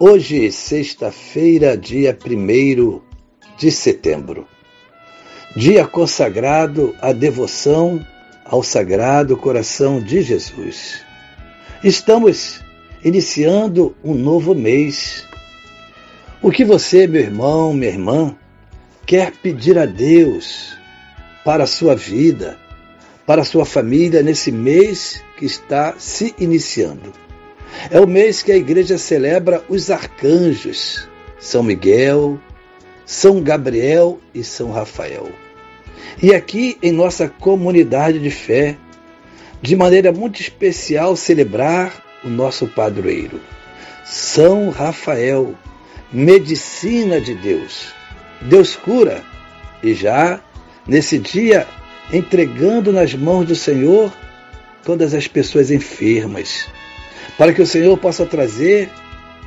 Hoje, sexta-feira, dia 1 de setembro, dia consagrado à devoção ao Sagrado Coração de Jesus. Estamos iniciando um novo mês. O que você, meu irmão, minha irmã, quer pedir a Deus para a sua vida, para a sua família nesse mês que está se iniciando? É o mês que a igreja celebra os arcanjos, São Miguel, São Gabriel e São Rafael. E aqui em nossa comunidade de fé, de maneira muito especial, celebrar o nosso padroeiro, São Rafael, medicina de Deus. Deus cura e já nesse dia entregando nas mãos do Senhor todas as pessoas enfermas, para que o Senhor possa trazer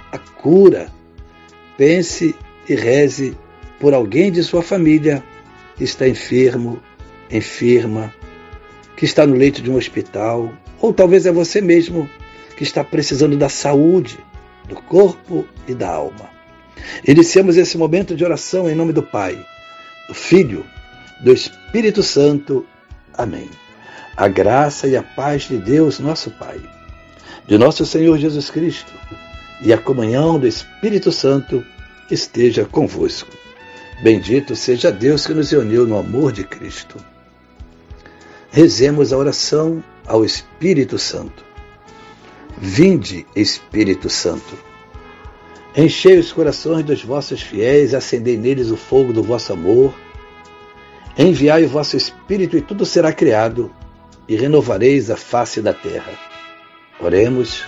a cura. Pense e reze por alguém de sua família que está enfermo, enferma, que está no leito de um hospital, ou talvez é você mesmo que está precisando da saúde, do corpo e da alma. Iniciamos esse momento de oração em nome do Pai, do Filho, do Espírito Santo. Amém. A graça e a paz de Deus, nosso Pai de nosso Senhor Jesus Cristo e a comunhão do Espírito Santo esteja convosco. Bendito seja Deus que nos uniu no amor de Cristo. Rezemos a oração ao Espírito Santo. Vinde, Espírito Santo. Enchei os corações dos vossos fiéis, acendei neles o fogo do vosso amor. Enviai o vosso Espírito e tudo será criado, e renovareis a face da terra. Oremos.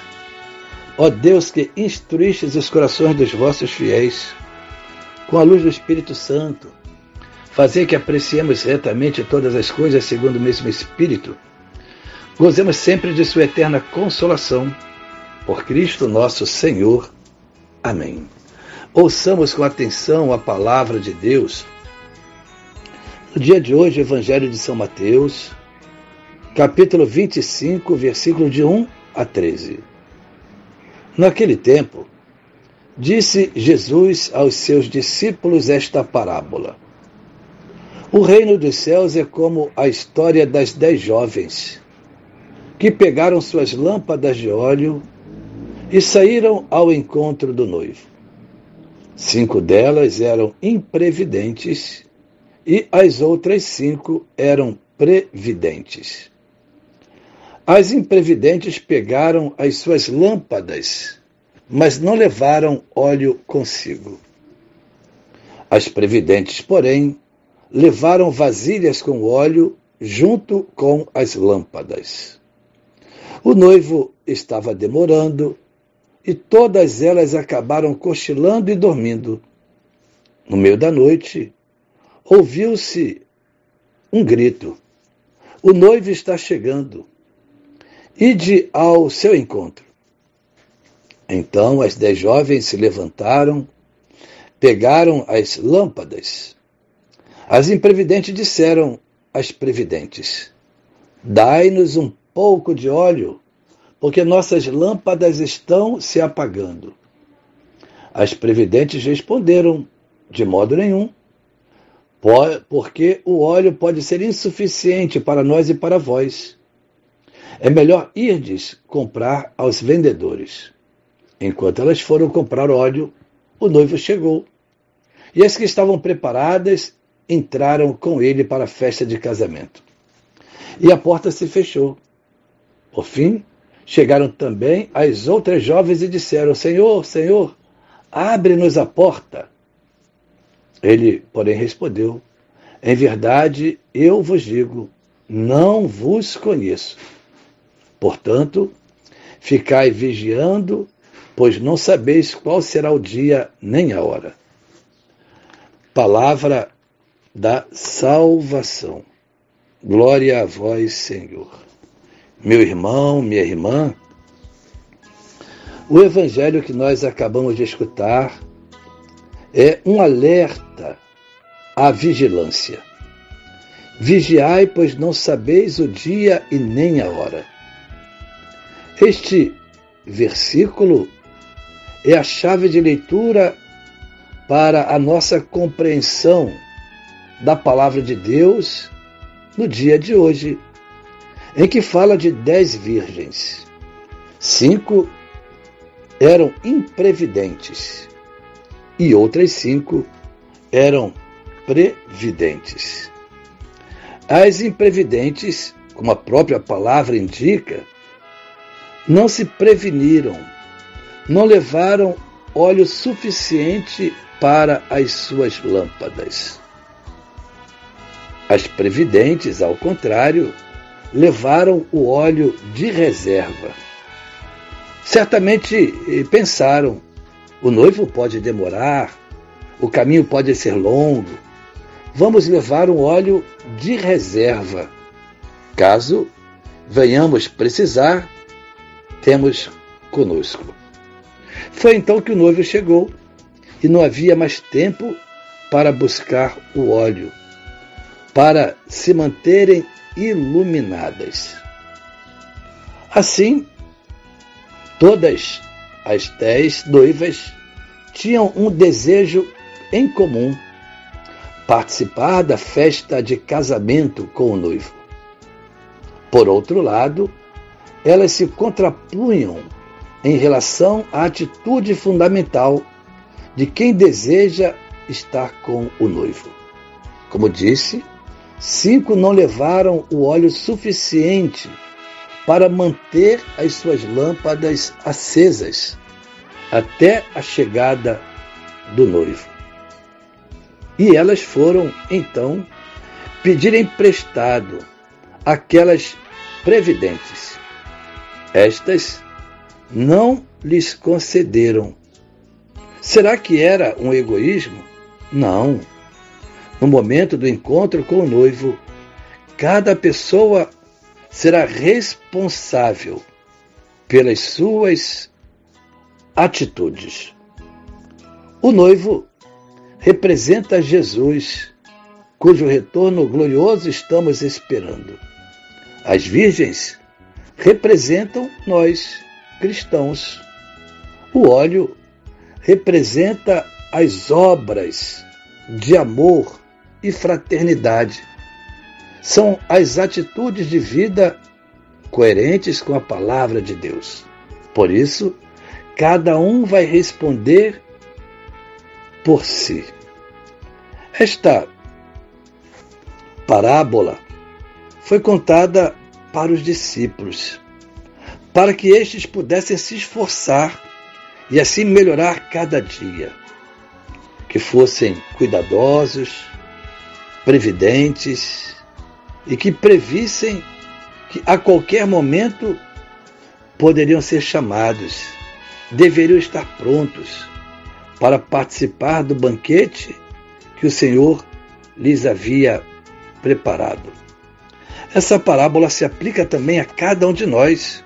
Ó Deus que instruístes os corações dos vossos fiéis, com a luz do Espírito Santo, fazer que apreciemos retamente todas as coisas segundo o mesmo Espírito, gozemos sempre de Sua eterna consolação. Por Cristo nosso Senhor. Amém. Ouçamos com atenção a palavra de Deus. No dia de hoje, Evangelho de São Mateus, capítulo 25, versículo de 1 a 13. Naquele tempo, disse Jesus aos seus discípulos esta parábola: O reino dos céus é como a história das dez jovens que pegaram suas lâmpadas de óleo e saíram ao encontro do noivo. Cinco delas eram imprevidentes e as outras cinco eram previdentes. As imprevidentes pegaram as suas lâmpadas, mas não levaram óleo consigo. As previdentes, porém, levaram vasilhas com óleo junto com as lâmpadas. O noivo estava demorando e todas elas acabaram cochilando e dormindo. No meio da noite, ouviu-se um grito: O noivo está chegando. Ide ao seu encontro. Então as dez jovens se levantaram, pegaram as lâmpadas. As imprevidentes disseram às previdentes: Dai-nos um pouco de óleo, porque nossas lâmpadas estão se apagando. As previdentes responderam: De modo nenhum, porque o óleo pode ser insuficiente para nós e para vós. É melhor irdes comprar aos vendedores. Enquanto elas foram comprar óleo, o noivo chegou. E as que estavam preparadas entraram com ele para a festa de casamento. E a porta se fechou. Por fim, chegaram também as outras jovens e disseram: Senhor, Senhor, abre-nos a porta. Ele, porém, respondeu: Em verdade, eu vos digo, não vos conheço. Portanto, ficai vigiando, pois não sabeis qual será o dia nem a hora. palavra da salvação. Glória a vós, Senhor. Meu irmão, minha irmã, o evangelho que nós acabamos de escutar é um alerta à vigilância. Vigiai, pois não sabeis o dia e nem a hora. Este versículo é a chave de leitura para a nossa compreensão da palavra de Deus no dia de hoje, em que fala de dez virgens. Cinco eram imprevidentes e outras cinco eram previdentes. As imprevidentes, como a própria palavra indica, não se preveniram, não levaram óleo suficiente para as suas lâmpadas. As previdentes, ao contrário, levaram o óleo de reserva. Certamente eh, pensaram: o noivo pode demorar, o caminho pode ser longo, vamos levar um óleo de reserva. Caso venhamos precisar, temos conosco. Foi então que o noivo chegou e não havia mais tempo para buscar o óleo, para se manterem iluminadas. Assim, todas as dez noivas tinham um desejo em comum: participar da festa de casamento com o noivo. Por outro lado, elas se contrapunham em relação à atitude fundamental de quem deseja estar com o noivo. Como disse, cinco não levaram o óleo suficiente para manter as suas lâmpadas acesas até a chegada do noivo. E elas foram, então, pedir emprestado aquelas previdentes. Estas não lhes concederam. Será que era um egoísmo? Não. No momento do encontro com o noivo, cada pessoa será responsável pelas suas atitudes. O noivo representa Jesus, cujo retorno glorioso estamos esperando. As virgens representam nós, cristãos. O óleo representa as obras de amor e fraternidade. São as atitudes de vida coerentes com a palavra de Deus. Por isso, cada um vai responder por si. Esta parábola foi contada para os discípulos, para que estes pudessem se esforçar e assim melhorar cada dia, que fossem cuidadosos, previdentes e que previssem que a qualquer momento poderiam ser chamados, deveriam estar prontos para participar do banquete que o Senhor lhes havia preparado. Essa parábola se aplica também a cada um de nós.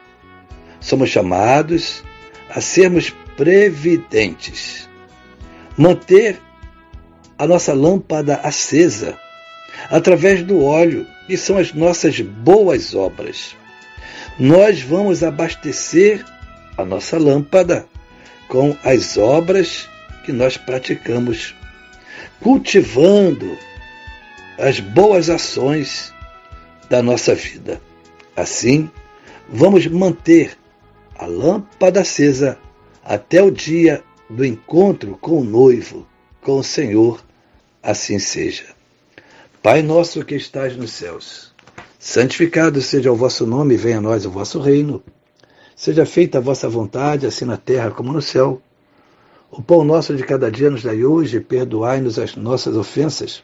Somos chamados a sermos previdentes, manter a nossa lâmpada acesa através do óleo, que são as nossas boas obras. Nós vamos abastecer a nossa lâmpada com as obras que nós praticamos, cultivando as boas ações da nossa vida. Assim, vamos manter a lâmpada acesa até o dia do encontro com o noivo, com o Senhor, assim seja. Pai nosso que estás nos céus, santificado seja o vosso nome, venha a nós o vosso reino. Seja feita a vossa vontade, assim na terra como no céu. O pão nosso de cada dia nos dai hoje, perdoai-nos as nossas ofensas,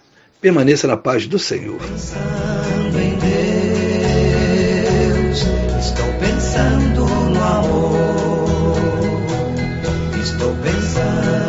Permaneça na paz do Senhor. Pensando em Deus, estou pensando no amor. Estou pensando